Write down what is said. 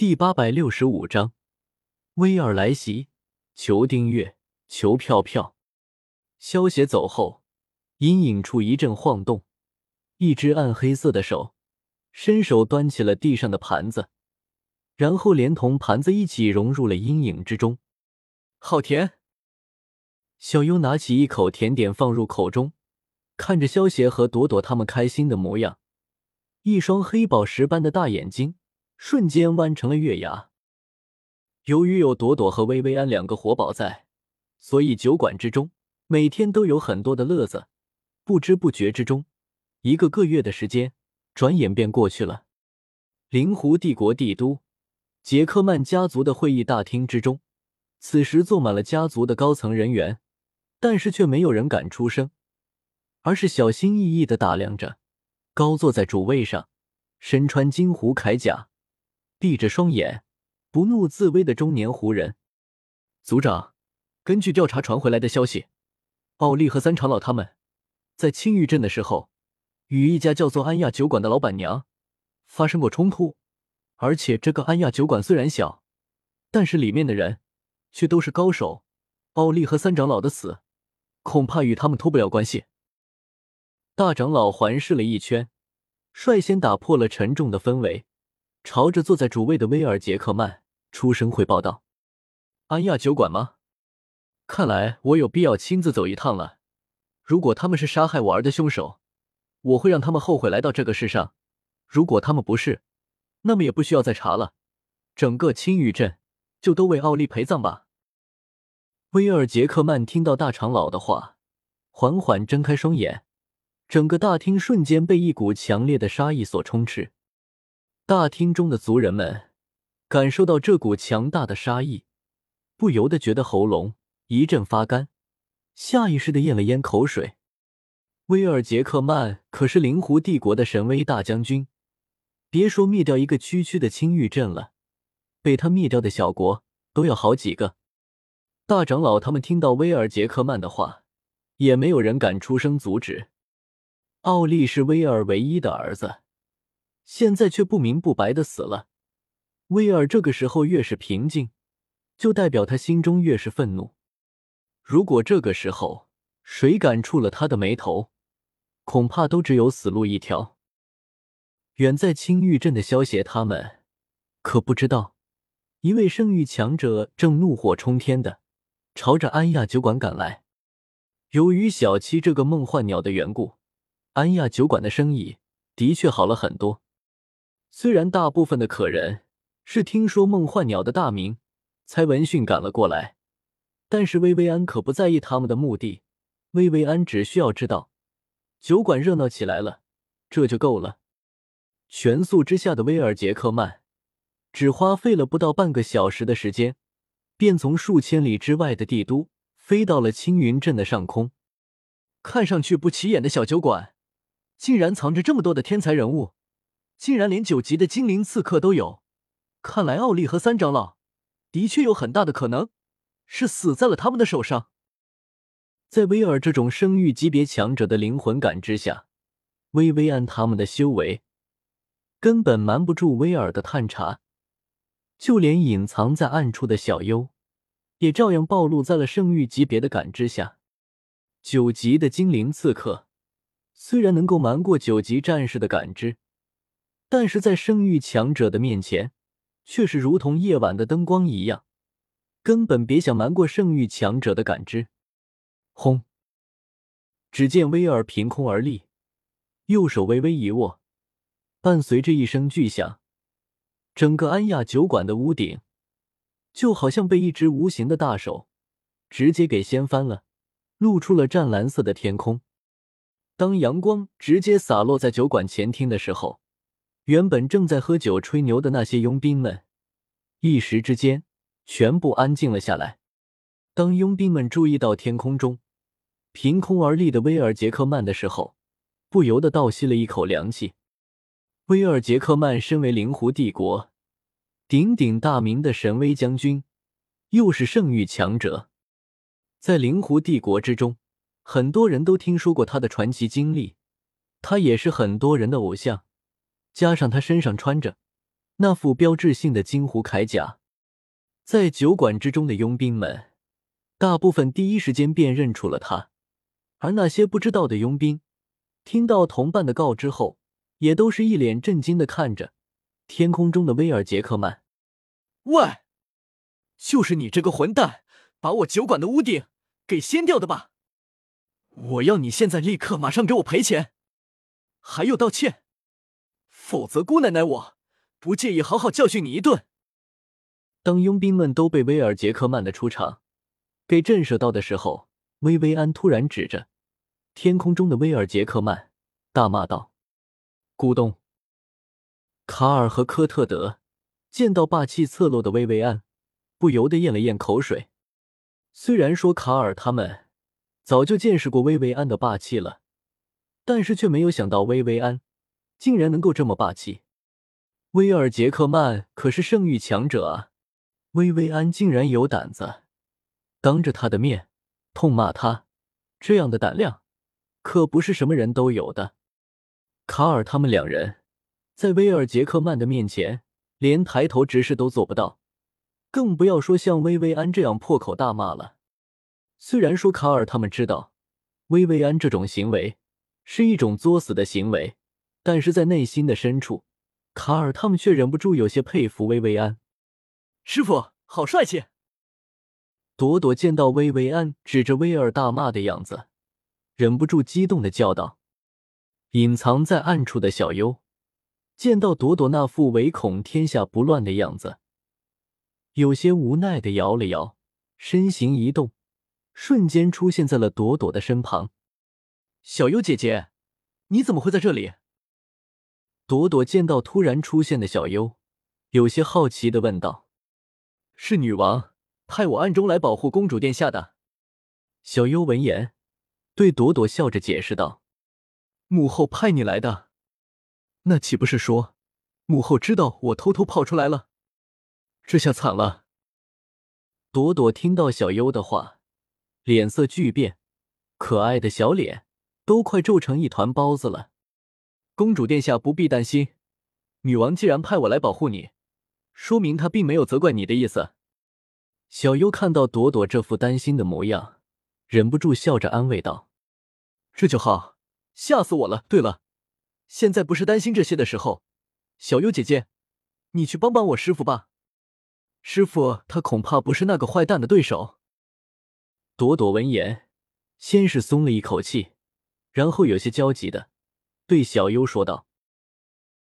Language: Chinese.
第八百六十五章，威尔来袭，求订阅，求票票。萧协走后，阴影处一阵晃动，一只暗黑色的手伸手端起了地上的盘子，然后连同盘子一起融入了阴影之中。好甜！小优拿起一口甜点放入口中，看着萧协和朵朵他们开心的模样，一双黑宝石般的大眼睛。瞬间弯成了月牙。由于有朵朵和薇薇安两个活宝在，所以酒馆之中每天都有很多的乐子。不知不觉之中，一个个月的时间转眼便过去了。灵狐帝国帝都杰克曼家族的会议大厅之中，此时坐满了家族的高层人员，但是却没有人敢出声，而是小心翼翼的打量着高坐在主位上、身穿金狐铠甲。闭着双眼，不怒自威的中年胡人族长，根据调查传回来的消息，奥利和三长老他们在青玉镇的时候，与一家叫做安亚酒馆的老板娘发生过冲突，而且这个安亚酒馆虽然小，但是里面的人却都是高手。奥利和三长老的死，恐怕与他们脱不了关系。大长老环视了一圈，率先打破了沉重的氛围。朝着坐在主位的威尔杰克曼出声汇报道：“安亚酒馆吗？看来我有必要亲自走一趟了。如果他们是杀害我儿的凶手，我会让他们后悔来到这个世上；如果他们不是，那么也不需要再查了。整个青玉镇就都为奥利陪葬吧。”威尔杰克曼听到大长老的话，缓缓睁开双眼，整个大厅瞬间被一股强烈的杀意所充斥。大厅中的族人们感受到这股强大的杀意，不由得觉得喉咙一阵发干，下意识的咽了咽口水。威尔杰克曼可是灵狐帝国的神威大将军，别说灭掉一个区区的青玉镇了，被他灭掉的小国都要好几个。大长老他们听到威尔杰克曼的话，也没有人敢出声阻止。奥利是威尔唯一的儿子。现在却不明不白的死了。威尔这个时候越是平静，就代表他心中越是愤怒。如果这个时候谁敢触了他的眉头，恐怕都只有死路一条。远在青玉镇的萧协他们可不知道，一位圣域强者正怒火冲天的朝着安亚酒馆赶来。由于小七这个梦幻鸟的缘故，安亚酒馆的生意的确好了很多。虽然大部分的客人是听说梦幻鸟的大名才闻讯赶了过来，但是薇薇安可不在意他们的目的。薇薇安只需要知道酒馆热闹起来了，这就够了。全速之下的威尔杰克曼只花费了不到半个小时的时间，便从数千里之外的帝都飞到了青云镇的上空。看上去不起眼的小酒馆，竟然藏着这么多的天才人物。竟然连九级的精灵刺客都有，看来奥利和三长老的确有很大的可能是死在了他们的手上。在威尔这种生育级别强者的灵魂感知下，薇薇安他们的修为根本瞒不住威尔的探查，就连隐藏在暗处的小优也照样暴露在了圣域级别的感知下。九级的精灵刺客虽然能够瞒过九级战士的感知。但是在圣域强者的面前，却是如同夜晚的灯光一样，根本别想瞒过圣域强者的感知。轰！只见威尔凭空而立，右手微微一握，伴随着一声巨响，整个安亚酒馆的屋顶就好像被一只无形的大手直接给掀翻了，露出了湛蓝色的天空。当阳光直接洒落在酒馆前厅的时候。原本正在喝酒吹牛的那些佣兵们，一时之间全部安静了下来。当佣兵们注意到天空中凭空而立的威尔杰克曼的时候，不由得倒吸了一口凉气。威尔杰克曼身为灵狐帝国鼎鼎大名的神威将军，又是圣域强者，在灵狐帝国之中，很多人都听说过他的传奇经历，他也是很多人的偶像。加上他身上穿着那副标志性的金狐铠甲，在酒馆之中的佣兵们，大部分第一时间便认出了他，而那些不知道的佣兵，听到同伴的告知后，也都是一脸震惊的看着天空中的威尔杰克曼。喂，就是你这个混蛋，把我酒馆的屋顶给掀掉的吧？我要你现在立刻马上给我赔钱，还有道歉，否则姑奶奶我。不介意好好教训你一顿。当佣兵们都被威尔杰克曼的出场给震慑到的时候，薇薇安突然指着天空中的威尔杰克曼大骂道：“咕咚！”卡尔和科特德见到霸气侧漏的薇薇安，不由得咽了咽口水。虽然说卡尔他们早就见识过薇薇安的霸气了，但是却没有想到薇薇安竟然能够这么霸气。威尔杰克曼可是圣域强者啊！薇薇安竟然有胆子当着他的面痛骂他，这样的胆量可不是什么人都有的。卡尔他们两人在威尔杰克曼的面前连抬头直视都做不到，更不要说像薇薇安这样破口大骂了。虽然说卡尔他们知道薇薇安这种行为是一种作死的行为，但是在内心的深处。卡尔他们却忍不住有些佩服薇薇安师傅，好帅气！朵朵见到薇薇安指着威尔大骂的样子，忍不住激动的叫道。隐藏在暗处的小优见到朵朵那副唯恐天下不乱的样子，有些无奈的摇了摇，身形一动，瞬间出现在了朵朵的身旁。小优姐姐，你怎么会在这里？朵朵见到突然出现的小优，有些好奇的问道：“是女王派我暗中来保护公主殿下的。”小优闻言，对朵朵笑着解释道：“母后派你来的，那岂不是说母后知道我偷偷跑出来了？这下惨了。”朵朵听到小优的话，脸色巨变，可爱的小脸都快皱成一团包子了。公主殿下不必担心，女王既然派我来保护你，说明她并没有责怪你的意思。小优看到朵朵这副担心的模样，忍不住笑着安慰道：“这就好，吓死我了。对了，现在不是担心这些的时候，小优姐姐，你去帮帮我师傅吧。师傅他恐怕不是那个坏蛋的对手。”朵朵闻言，先是松了一口气，然后有些焦急的。对小优说道：“